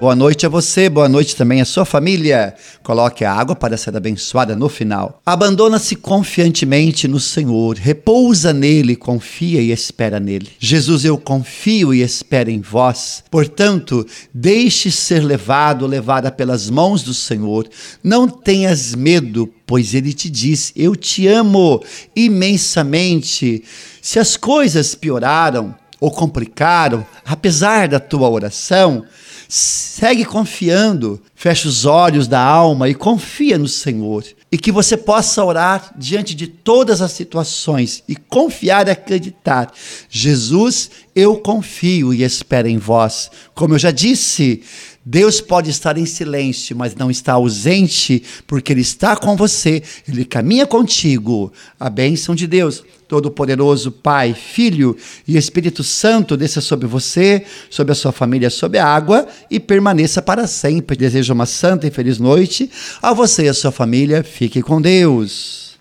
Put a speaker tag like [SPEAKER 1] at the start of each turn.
[SPEAKER 1] Boa noite a você, boa noite também à sua família. Coloque a água para ser abençoada no final. Abandona-se confiantemente no Senhor, repousa nele, confia e espera nele. Jesus, eu confio e espero em vós. Portanto, deixe ser levado, levada pelas mãos do Senhor. Não tenhas medo, pois ele te diz: Eu te amo imensamente. Se as coisas pioraram ou complicaram, apesar da tua oração, Segue confiando, fecha os olhos da alma e confia no Senhor. E que você possa orar diante de todas as situações e confiar e acreditar. Jesus, eu confio e espero em vós. Como eu já disse, Deus pode estar em silêncio, mas não está ausente, porque Ele está com você, Ele caminha contigo. A bênção de Deus, Todo-Poderoso, Pai, Filho e Espírito Santo, desça sobre você, sobre a sua família, sobre a água e permaneça para sempre. Desejo uma santa e feliz noite a você e a sua família. Fique com Deus.